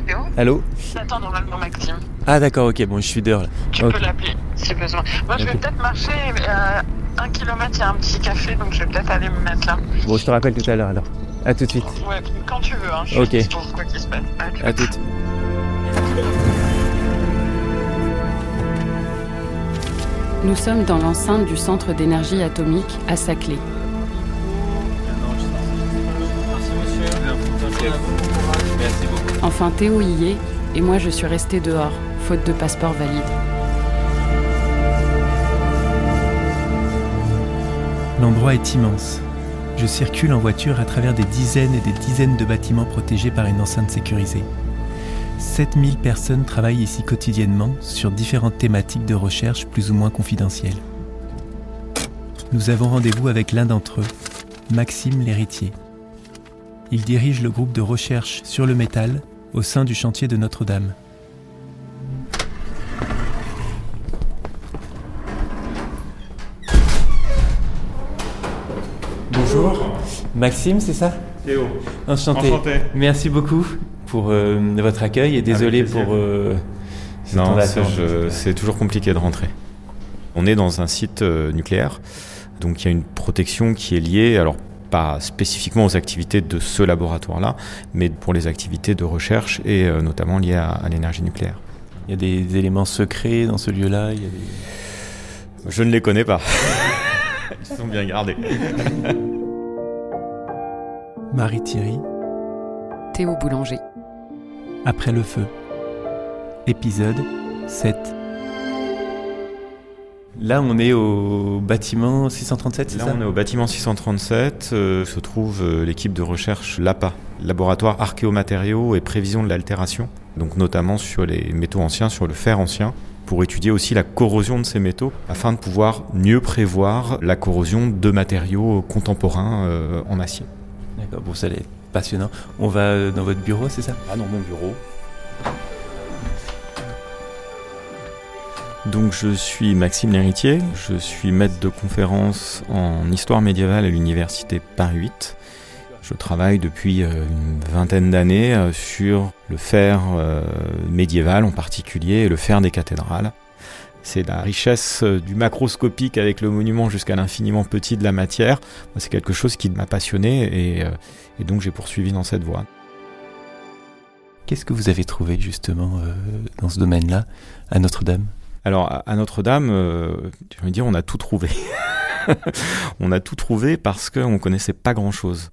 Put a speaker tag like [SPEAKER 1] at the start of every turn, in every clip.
[SPEAKER 1] Théo
[SPEAKER 2] Allô
[SPEAKER 1] J'attends normalement Maxime.
[SPEAKER 2] Ah d'accord, ok, bon, je suis dehors là.
[SPEAKER 1] Tu peux l'appeler si besoin. Moi, je vais peut-être marcher. À un kilomètre, il y a un petit café, donc je vais peut-être aller me mettre là.
[SPEAKER 2] Bon, je te rappelle tout à l'heure alors. À tout de suite.
[SPEAKER 1] Ouais, quand tu veux. Hein. Je suis
[SPEAKER 2] Ok.
[SPEAKER 1] dispo, quoi qu'il se passe. À tout.
[SPEAKER 2] À toutes.
[SPEAKER 3] Nous sommes dans l'enceinte du centre d'énergie atomique à Saclay. Enfin, Théo y est, et moi je suis restée dehors, faute de passeport valide.
[SPEAKER 4] L'endroit est immense. Je circule en voiture à travers des dizaines et des dizaines de bâtiments protégés par une enceinte sécurisée. 7000 personnes travaillent ici quotidiennement sur différentes thématiques de recherche plus ou moins confidentielles. Nous avons rendez-vous avec l'un d'entre eux, Maxime l'héritier. Il dirige le groupe de recherche sur le métal au sein du chantier de Notre-Dame.
[SPEAKER 2] Bonjour. Maxime, c'est ça?
[SPEAKER 5] Théo,
[SPEAKER 2] Enchanté.
[SPEAKER 5] enchanté.
[SPEAKER 2] Merci beaucoup pour euh, votre accueil et désolé pour euh,
[SPEAKER 5] Non, c'est toujours compliqué de rentrer. On est dans un site euh, nucléaire, donc il y a une protection qui est liée, alors pas spécifiquement aux activités de ce laboratoire-là, mais pour les activités de recherche et euh, notamment liées à, à l'énergie nucléaire.
[SPEAKER 2] Il y a des éléments secrets dans ce lieu-là. il y a des-
[SPEAKER 5] Je ne les connais pas. Ils sont bien gardés.
[SPEAKER 4] Marie Thierry,
[SPEAKER 3] Théo Boulanger.
[SPEAKER 4] après le feu. Épisode 7.
[SPEAKER 2] Là, on est au bâtiment 637, c'est
[SPEAKER 5] Là,
[SPEAKER 2] ça
[SPEAKER 5] on est au bâtiment 637, euh, se trouve euh, l'équipe de recherche LAPA, Laboratoire Archéomatériaux et Prévision de l'altération, donc notamment sur les métaux anciens, sur le fer ancien, pour étudier aussi la corrosion de ces métaux, afin de pouvoir mieux prévoir la corrosion de matériaux contemporains euh, en acier.
[SPEAKER 2] D'accord, bon, ça est passionnant. On va dans votre bureau, c'est ça?
[SPEAKER 5] Ah non, mon bureau. Donc je suis Maxime Lhéritier, je suis maître de conférence en histoire médiévale à l'université Paris 8. Je travaille depuis euh, une vingtaine d'années euh, sur le fer euh, médiéval en particulier et le fer des cathédrales. C'est la richesse du macroscopique avec le monument jusqu'à l'infiniment petit de la matière. C'est quelque chose qui m'a passionné et, et donc j'ai poursuivi dans cette voie.
[SPEAKER 2] Qu'est-ce que vous avez trouvé justement dans ce domaine-là, à Notre-Dame?
[SPEAKER 5] Alors à Notre-Dame, euh, je veux dire, on a tout trouvé. on a tout trouvé parce qu'on connaissait pas grand-chose.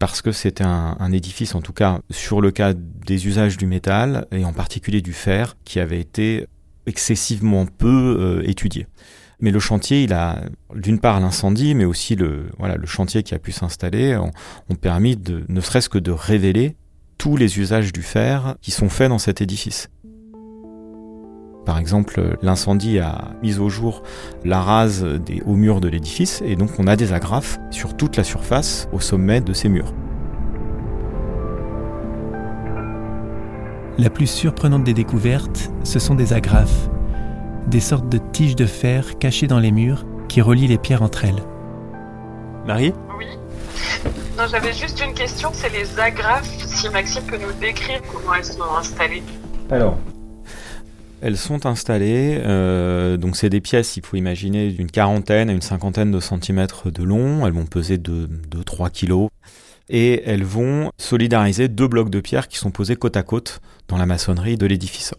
[SPEAKER 5] Parce que c'était un, un édifice, en tout cas sur le cas des usages du métal, et en particulier du fer, qui avait été excessivement peu euh, étudié. Mais le chantier, il a, d'une part l'incendie, mais aussi le, voilà, le chantier qui a pu s'installer, ont, ont permis de, ne serait-ce que de révéler tous les usages du fer qui sont faits dans cet édifice. Par exemple, l'incendie a mis au jour la rase des hauts murs de l'édifice et donc on a des agrafes sur toute la surface au sommet de ces murs.
[SPEAKER 4] La plus surprenante des découvertes, ce sont des agrafes, des sortes de tiges de fer cachées dans les murs qui relient les pierres entre elles.
[SPEAKER 2] Marie?
[SPEAKER 1] Oui. Non, j'avais juste une question. C'est les agrafes. Si Maxime peut nous décrire comment elles sont installées.
[SPEAKER 5] Alors, elles sont installées, euh, donc c'est des pièces, il faut imaginer, d'une quarantaine à une cinquantaine de centimètres de long, elles vont peser de, de 3 kilos, et elles vont solidariser deux blocs de pierre qui sont posés côte à côte dans la maçonnerie de l'édifice.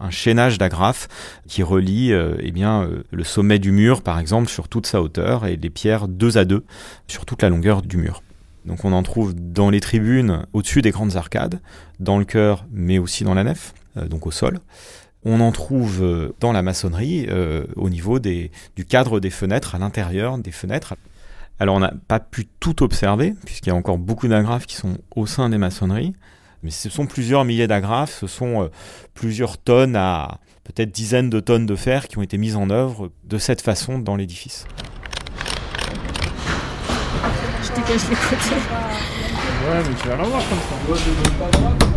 [SPEAKER 5] Un chaînage d'agrafes qui relie euh, eh bien, euh, le sommet du mur, par exemple, sur toute sa hauteur, et les pierres deux à deux sur toute la longueur du mur. Donc on en trouve dans les tribunes, au-dessus des grandes arcades, dans le chœur, mais aussi dans la nef, donc au sol. On en trouve euh, dans la maçonnerie euh, au niveau des, du cadre des fenêtres, à l'intérieur des fenêtres. Alors on n'a pas pu tout observer, puisqu'il y a encore beaucoup d'agrafes qui sont au sein des maçonneries, mais ce sont plusieurs milliers d'agrafes, ce sont euh, plusieurs tonnes à peut-être dizaines de tonnes de fer qui ont été mises en œuvre de cette façon dans l'édifice.
[SPEAKER 6] Je te cache les côtés.
[SPEAKER 7] Ouais, mais tu vas l'avoir comme ça.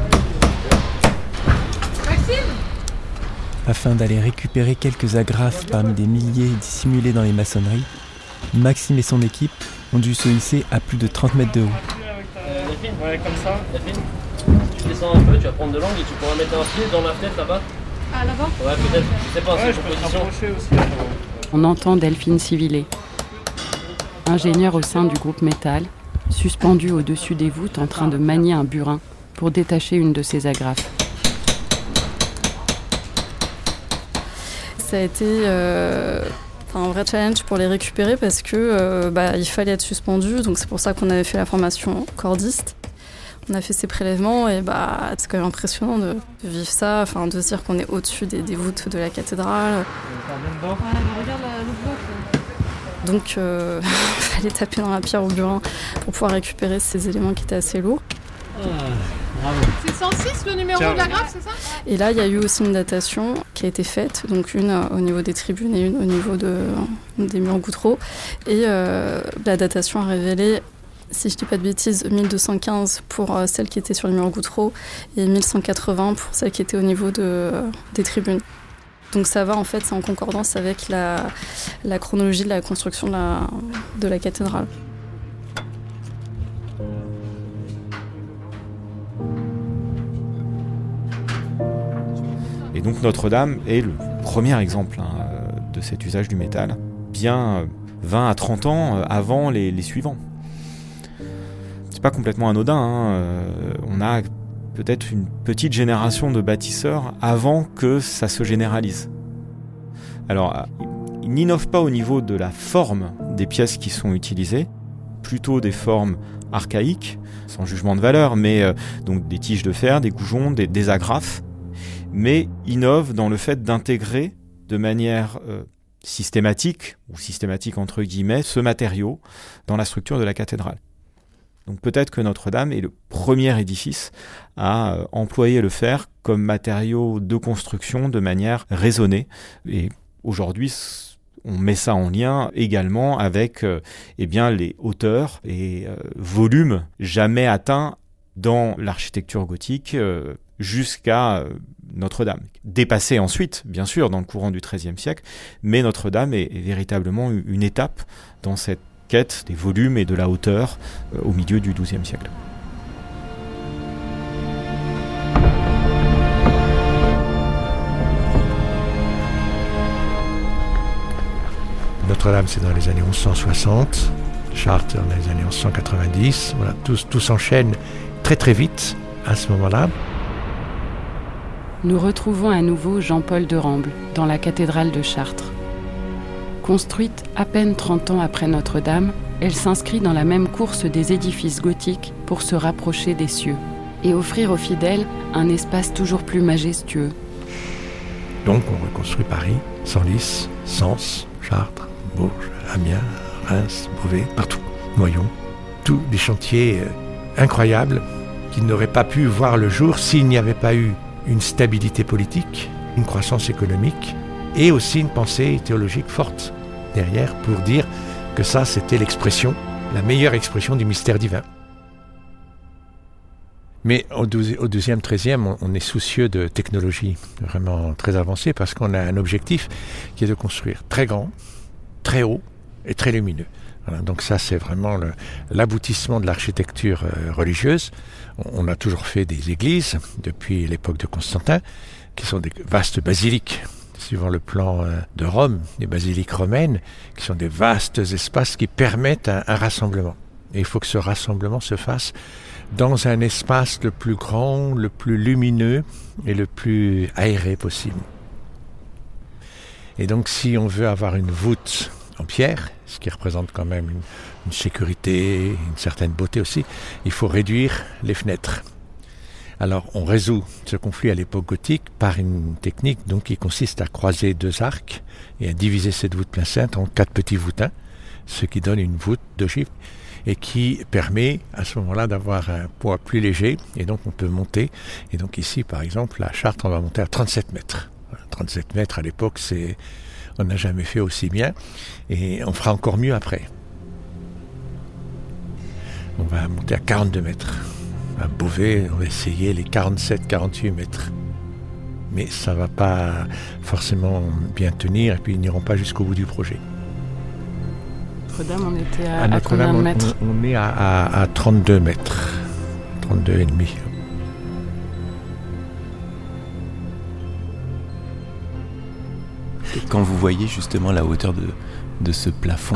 [SPEAKER 4] Afin d'aller récupérer quelques agrafes parmi des milliers dissimulés dans les maçonneries, Maxime et son équipe ont dû se hisser à plus de 30 mètres de haut.
[SPEAKER 7] Ouais, comme ça.
[SPEAKER 8] descends un peu, tu vas prendre de l'angle et tu pourras mettre un pied dans la fenêtre là-bas.
[SPEAKER 6] Ah, là-bas
[SPEAKER 8] Ouais, peut-être. Je sais pas,
[SPEAKER 7] Ouais,
[SPEAKER 8] c'est
[SPEAKER 7] je
[SPEAKER 8] une
[SPEAKER 7] peux te
[SPEAKER 8] proposition.
[SPEAKER 7] rapprocher aussi. attends.
[SPEAKER 3] On entend Delphine Civilé, ingénieure au sein du groupe Métal, suspendue au-dessus des voûtes en train de manier un burin pour détacher une de ses agrafes.
[SPEAKER 6] Ça a été euh, un vrai challenge pour les récupérer parce que euh, bah, il fallait être suspendu. Donc c'est pour ça qu'on avait fait la formation cordiste. On a fait ces prélèvements et bah, c'est quand même impressionnant de, de vivre ça, enfin, de se dire qu'on est au-dessus des, des voûtes de la cathédrale. Donc euh, il fallait taper dans la pierre au burin pour pouvoir récupérer ces éléments qui étaient assez lourds.
[SPEAKER 9] C'est 106 le numéro de la graphe, c'est ça?
[SPEAKER 6] Et là, il y a eu aussi une datation qui a été faite, donc une euh, au niveau des tribunes et une au niveau de, des murs goutreaux. Et euh, la datation a révélé, si je dis pas de bêtises, 1215 pour euh, celle qui était sur les murs goutreaux et 1180 pour celle qui était au niveau de, euh, des tribunes. Donc ça va, en fait, c'est en concordance avec la, chronologie de la construction de la cathédrale.
[SPEAKER 5] Et donc Notre-Dame est le premier exemple hein, euh, de cet usage du métal, bien euh, 20 à 30 ans euh, avant les, suivants. C'est pas complètement anodin, hein, euh, on a peut-être une petite génération de bâtisseurs avant que ça se généralise. Alors, euh, ils n'innovent pas au niveau de la forme des pièces qui sont utilisées, plutôt des formes archaïques, sans jugement de valeur, mais euh, donc des tiges de fer, des goujons, des agrafes, mais innove dans le fait d'intégrer de manière euh, systématique, ou systématique entre guillemets, ce matériau dans la structure de la cathédrale. Donc peut-être que Notre-Dame est le premier édifice à euh, employer le fer comme matériau de construction de manière raisonnée. Et aujourd'hui, on met ça en lien également avec euh, eh les hauteurs et volumes jamais atteints dans l'architecture gothique jusqu'à euh, Notre-Dame. Dépassé ensuite, bien sûr, dans le courant du XIIIe siècle, mais Notre-Dame est, véritablement une étape dans cette quête des volumes et de la hauteur euh, au milieu du XIIe siècle.
[SPEAKER 10] Notre-Dame, c'est dans les années 1160. Chartres, dans les années 1190. Voilà, tout, tout s'enchaîne très très vite à ce moment-là.
[SPEAKER 3] Nous retrouvons à nouveau Jean-Paul de Ramble dans la cathédrale de Chartres. Construite à peine 30 ans après Notre-Dame, elle s'inscrit dans la même course des édifices gothiques pour se rapprocher des cieux et offrir aux fidèles un espace toujours plus majestueux.
[SPEAKER 10] Donc on reconstruit Paris, Senlis, Sens, Chartres, Bourges, Amiens, Reims, Beauvais, partout. Noyon. Tous des chantiers euh, incroyables qui n'auraient pas pu voir le jour s'il n'y avait pas eu une stabilité politique, une croissance économique et aussi une pensée théologique forte derrière pour dire que ça c'était l'expression, la meilleure expression du mystère divin. Mais au, douzi- au deuxième, treizième, on, on est soucieux de technologie vraiment très avancée parce qu'on a un objectif qui est de construire très grand, très haut et très lumineux. Donc ça, c'est vraiment l'aboutissement de l'architecture euh, religieuse. On, on a toujours fait des églises depuis l'époque de Constantin, qui sont des vastes basiliques, suivant le plan euh, de Rome, des basiliques romaines, qui sont des vastes espaces qui permettent un, un rassemblement. Et il faut que ce rassemblement se fasse dans un espace le plus grand, le plus lumineux et le plus aéré possible. Et donc si on veut avoir une voûte en pierre, ce qui représente quand même une, sécurité, une certaine beauté aussi, il faut réduire les fenêtres. Alors on résout ce conflit à l'époque gothique par une technique donc qui consiste à croiser deux arcs et à diviser cette voûte plein cintre en quatre petits voûtins, ce qui donne une voûte d'ogive et qui permet à ce moment-là d'avoir un poids plus léger et donc on peut monter. Et donc ici par exemple la charte on va monter à 37 mètres. Voilà, 37 mètres à l'époque c'est on n'a jamais fait aussi bien et on fera encore mieux après. On va monter à 42 mètres. À Beauvais, on va essayer les 47-48 mètres. Mais ça va pas forcément bien tenir et puis ils n'iront pas jusqu'au bout du projet.
[SPEAKER 3] Notre-Dame, on était à,
[SPEAKER 10] À
[SPEAKER 3] à
[SPEAKER 10] Notre-Dame,
[SPEAKER 3] combien de
[SPEAKER 10] on-
[SPEAKER 3] mètres
[SPEAKER 10] on, on est à, à- à 32 mètres. 32 et demi.
[SPEAKER 2] Quand vous voyez justement la hauteur de, de ce plafond,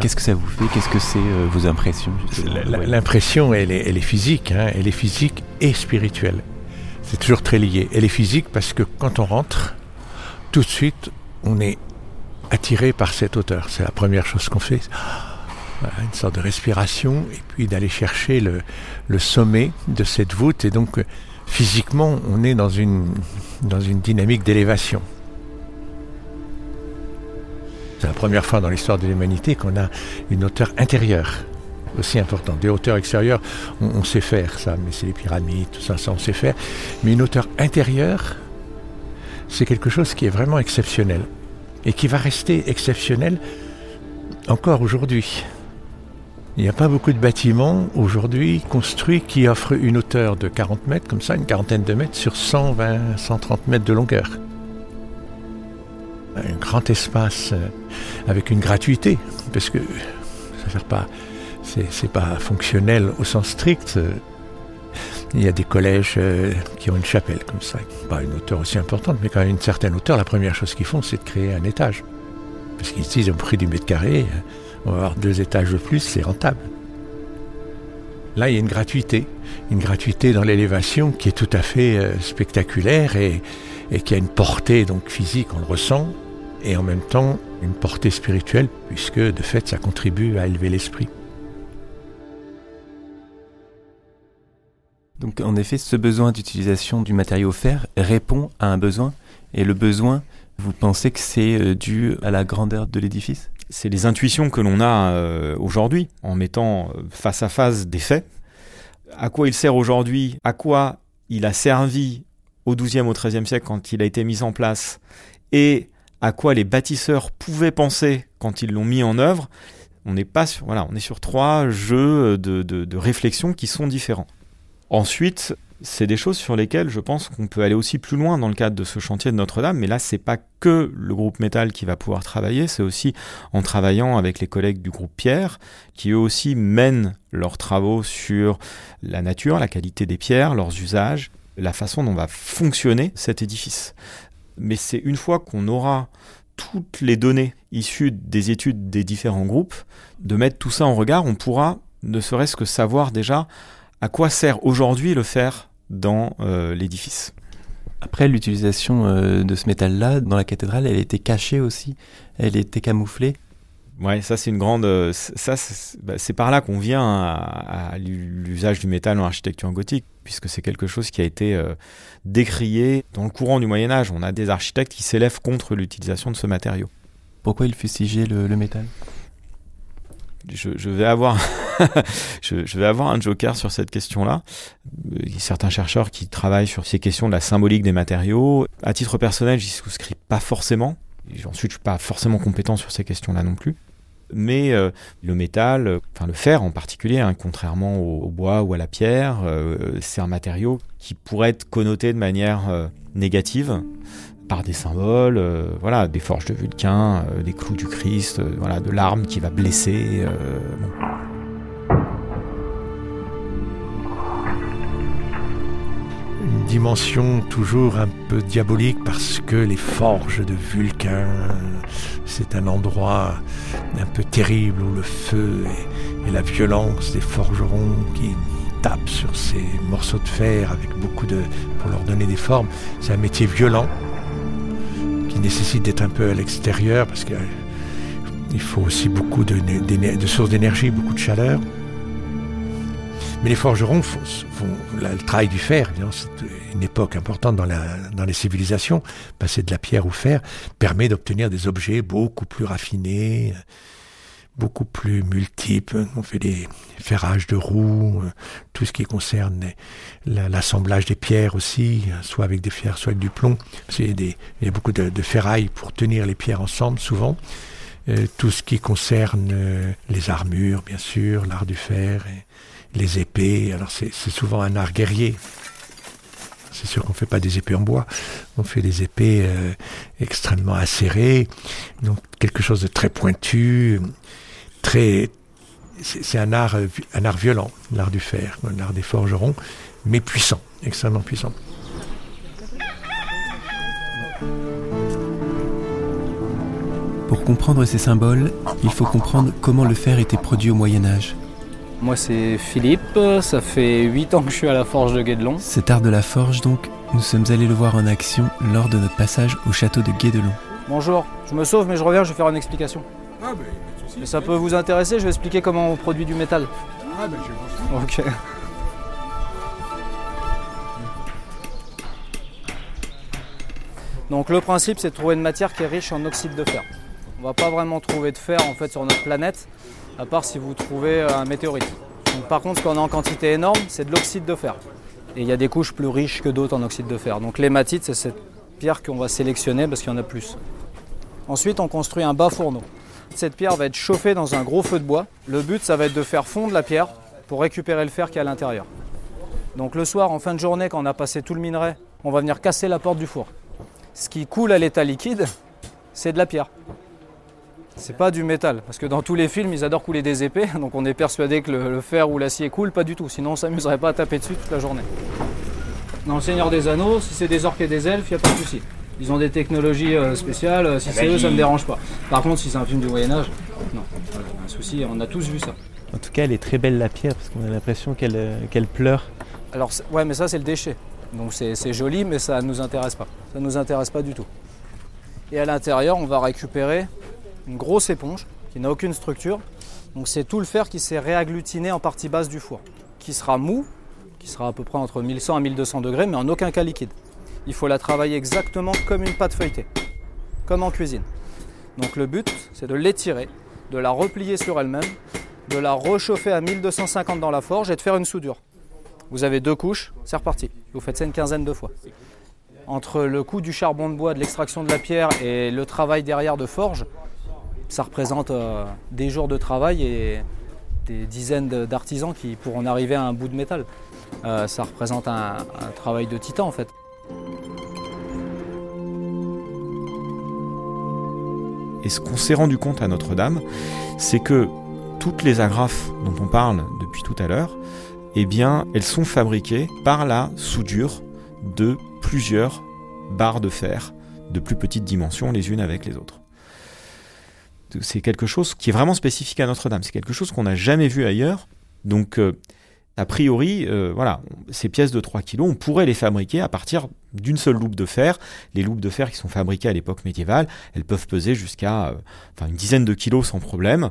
[SPEAKER 2] qu'est-ce que ça vous fait Qu'est-ce que c'est euh, vos impressions
[SPEAKER 10] L'impression, elle est, elle est physique, hein. elle est physique et spirituelle. C'est toujours très lié. Elle est physique parce que quand on rentre, tout de suite, on est attiré par cette hauteur. C'est la première chose qu'on fait. une sorte de respiration et puis d'aller chercher le, le, sommet de cette voûte. Et donc, physiquement, on est dans une, dans une dynamique d'élévation. C'est la première fois dans l'histoire de l'humanité qu'on a une hauteur intérieure aussi importante. Des hauteurs extérieures, on, sait faire ça, mais c'est les pyramides, tout ça, ça on sait faire. Mais une hauteur intérieure, c'est quelque chose qui est vraiment exceptionnel et qui va rester exceptionnel encore aujourd'hui. Il n'y a pas beaucoup de bâtiments aujourd'hui construits qui offrent une hauteur de 40 mètres, comme ça, une quarantaine de mètres sur 120, 130 mètres de longueur un grand espace euh, avec une gratuité, parce que ça ne pas, c'est pas fonctionnel au sens strict. Il y a des collèges euh, qui ont une chapelle comme ça, pas une hauteur aussi importante, mais quand même une certaine hauteur, la première chose qu'ils font, c'est de créer un étage. Parce qu'ici, ils ont pris du mètre carré, euh, on va avoir deux étages de plus, c'est rentable. Là, il y a une gratuité, une gratuité dans l'élévation qui est tout à fait spectaculaire et, et qui a une portée donc physique, on le ressent, et en même temps une portée spirituelle, puisque de fait ça contribue à élever l'esprit.
[SPEAKER 2] Donc en effet, ce besoin d'utilisation du matériau fer répond à un besoin, et le besoin, vous pensez que c'est euh, dû à la grandeur de l'édifice?
[SPEAKER 5] C'est les intuitions que l'on a euh, aujourd'hui, en mettant euh, face à face des faits. À quoi il sert aujourd'hui? À quoi il a servi au XIIe, au XIIIe siècle quand il a été mis en place? Et à quoi les bâtisseurs pouvaient penser quand ils l'ont mis en œuvre, on n'est pas sur, voilà, on est sur trois jeux de, de, réflexion qui sont différents. Ensuite, c'est des choses sur lesquelles je pense qu'on peut aller aussi plus loin dans le cadre de ce chantier de Notre-Dame, mais là c'est pas que le groupe métal qui va pouvoir travailler, c'est aussi en travaillant avec les collègues du groupe Pierre, qui eux aussi mènent leurs travaux sur la nature, la qualité des pierres, leurs usages, la façon dont va fonctionner cet édifice. Mais c'est une fois qu'on aura toutes les données issues des études des différents groupes, de mettre tout ça en regard, on pourra ne serait-ce que savoir déjà à quoi sert aujourd'hui le fer dans euh, l'édifice.
[SPEAKER 2] Après l'utilisation euh, de ce métal-là dans la cathédrale, elle était cachée aussi, elle était camouflée.
[SPEAKER 5] Ouais, ça c'est une grande. Euh, ça, bah, c'est par là qu'on vient à, l'usage du métal en architecture gothique, puisque c'est quelque chose qui a été euh, décrié dans le courant du Moyen Âge. On a des architectes qui s'élèvent contre l'utilisation de ce matériau.
[SPEAKER 2] Pourquoi il fustigait le, le métal?
[SPEAKER 5] Je, je, vais avoir, je, je, vais avoir un joker sur cette question-là. A certains chercheurs qui travaillent sur ces questions de la symbolique des matériaux. À titre personnel, j'y souscris pas forcément. Ensuite, je suis pas forcément compétent sur ces questions-là non plus mais euh, le métal, euh, enfin le fer en particulier, hein, contrairement au, bois ou à la pierre, euh, c'est un matériau qui pourrait être connoté de manière négative par des symboles, voilà, des forges de Vulcain, des clous du Christ, voilà, de l'arme qui va blesser.
[SPEAKER 10] Une dimension toujours un peu diabolique parce que les forges de Vulcain, c'est un endroit un peu terrible où le feu et, la violence des forgerons qui tapent sur ces morceaux de fer avec beaucoup de pour leur donner des formes. C'est un métier violent qui nécessite d'être un peu à l'extérieur parce qu'il euh, faut aussi beaucoup de, de sources d'énergie, beaucoup de chaleur. Mais les forgerons font, le travail du fer, c'est une époque importante dans, la, dans les civilisations. Passer de la pierre au fer permet d'obtenir des objets beaucoup plus raffinés, beaucoup plus multiples. On fait des ferrages de roues, tout ce qui concerne l'assemblage des pierres aussi, soit avec des pierres, soit avec du plomb. il y a beaucoup de, ferrailles pour tenir les pierres ensemble, souvent. Euh, tout ce qui concerne euh, les armures, bien sûr, l'art du fer. Les épées. Alors c'est souvent un art guerrier. C'est sûr qu'on ne fait pas des épées en bois, on fait des épées euh, extrêmement acérées, donc quelque chose de très pointu. C'est un art, un art violent, l'art du fer, l'art des forgerons, mais puissant, extrêmement puissant.
[SPEAKER 4] Pour comprendre ces symboles, il faut comprendre comment le fer était produit au Moyen Âge.
[SPEAKER 11] Moi c'est Philippe, ça fait 8 ans que je suis à la forge de Guédelon.
[SPEAKER 4] Cet art de la forge donc, nous sommes allés le voir en action lors de notre passage au château de Guédelon.
[SPEAKER 11] Bonjour, je me sauve mais je reviens, je vais faire une explication. Ah mais ça peut vous intéresser, je vais expliquer comment on produit du métal. Ah ben je Ok. Donc le principe c'est de trouver une matière qui est riche en oxyde de fer. On va pas vraiment trouver de fer en fait sur notre planète à part si vous trouvez euh, un météorite. par contre, ce qu'on a en quantité énorme, c'est de l'oxyde de fer. Et il y a des couches plus riches que d'autres en oxyde de fer. Donc l'hématite, c'est cette pierre qu'on va sélectionner parce qu'il y en a plus. Ensuite, on construit un bas fourneau. Cette pierre va être chauffée dans un gros feu de bois. Le but, ça va être de faire fondre la pierre pour récupérer le fer qui est à l'intérieur. Donc le soir, en fin de journée, quand on a passé tout le minerai, on va venir casser la porte du four. Ce qui coule à l'état liquide, c'est de la pierre. C'est pas du métal, parce que dans tous les films, ils adorent couler des épées, donc on est persuadé que le, fer ou l'acier coule, pas du tout, sinon on s'amuserait pas à taper dessus toute la journée. Dans le Seigneur des Anneaux, si c'est des orques et des elfes, il n'y a pas de souci. Ils ont des technologies euh, spéciales, euh, si c'est eux, ça ne me dérange pas. Par contre, si c'est un film du Moyen-Âge, non, un souci, on a tous vu ça.
[SPEAKER 2] En tout cas, elle est très belle la pierre, parce qu'on a l'impression qu'elle euh, pleure.
[SPEAKER 11] Alors, ouais, mais ça, c'est le déchet. Donc c'est joli, mais ça ne nous intéresse pas. Ça ne nous intéresse pas du tout. Et à l'intérieur, on va récupérer une grosse éponge qui n'a aucune structure. Donc c'est tout le fer qui s'est réagglutiné en partie basse du four, qui sera mou, qui sera à peu près entre 1100 et 1200 degrés, mais en aucun cas liquide. Il faut la travailler exactement comme une pâte feuilletée, comme en cuisine. Donc le but, c'est de l'étirer, de la replier sur elle-même, de la rechauffer à 1250 dans la forge et de faire une soudure. Vous avez deux couches, c'est reparti. Vous faites ça une quinzaine de fois. Entre le coût du charbon de bois, de l'extraction de la pierre et le travail derrière de forge, ça représente euh, des jours de travail et des dizaines d'artisans qui pourront arriver à un bout de métal. Euh, ça représente un, travail de titan en fait.
[SPEAKER 5] Et ce qu'on s'est rendu compte à Notre-Dame, c'est que toutes les agrafes dont on parle depuis tout à l'heure, eh bien, elles sont fabriquées par la soudure de plusieurs barres de fer de plus petites dimensions les unes avec les autres c'est quelque chose qui est vraiment spécifique à Notre-Dame. C'est quelque chose qu'on n'a jamais vu ailleurs. Donc, euh, a priori, euh, voilà, ces pièces de 3 kg, on pourrait les fabriquer à partir d'une seule loupe de fer. Les loupes de fer qui sont fabriquées à l'époque médiévale, elles peuvent peser jusqu'à euh, une dizaine de kilos sans problème.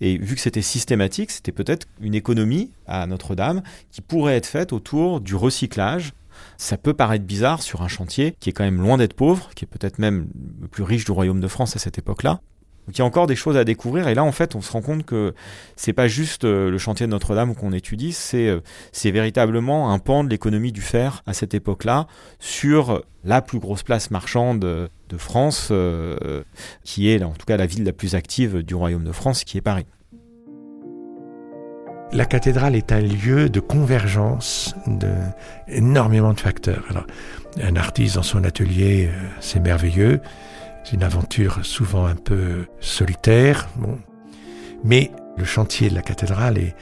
[SPEAKER 5] Et vu que c'était systématique, c'était peut-être une économie à Notre-Dame qui pourrait être faite autour du recyclage ça peut paraître bizarre sur un chantier qui est quand même loin d'être pauvre, qui est peut-être même le plus riche du royaume de France à cette époque-là. Donc il y a encore des choses à découvrir et là en fait on se rend compte que c'est pas juste euh, le chantier de Notre-Dame qu'on étudie, c'est euh, c'est véritablement un pan de l'économie du fer à cette époque-là sur la plus grosse place marchande de France euh, qui est en tout cas la ville la plus active du royaume de France qui est Paris.
[SPEAKER 10] La cathédrale est un lieu de convergence de énormément de facteurs. Un artiste dans son atelier, c'est merveilleux. C'est une aventure souvent un peu solitaire, bon. mais le chantier de la cathédrale est,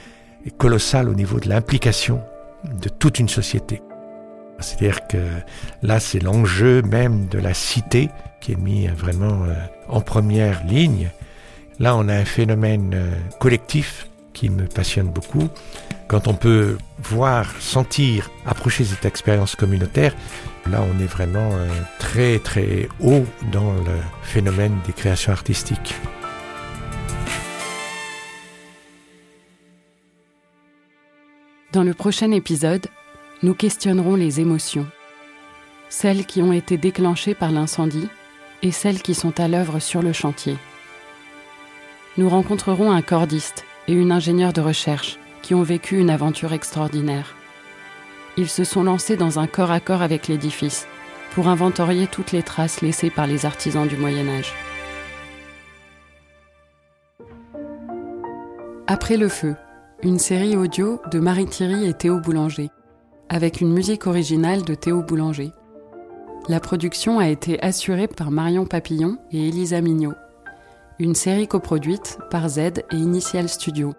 [SPEAKER 10] colossal au niveau de l'implication de toute une société. C'est-à-dire que là, c'est l'enjeu même de la cité qui est mis vraiment euh, en première ligne. Là, on a un phénomène euh, collectif qui me passionne beaucoup. Quand on peut voir, sentir, approcher cette expérience communautaire, Là, on est vraiment euh, très très haut dans le phénomène des créations artistiques.
[SPEAKER 3] Dans le prochain épisode, nous questionnerons les émotions, celles qui ont été déclenchées par l'incendie et celles qui sont à l'œuvre sur le chantier. Nous rencontrerons un cordiste et une ingénieure de recherche qui ont vécu une aventure extraordinaire ils se sont lancés dans un corps à corps avec l'édifice pour inventorier toutes les traces laissées par les artisans du Moyen Âge. Après le feu, une série audio de Marie Thierry et Théo Boulanger, avec une musique originale de Théo Boulanger. La production a été assurée par Marion Papillon et Elisa Mignot. Une série coproduite par Z et Initial Studio.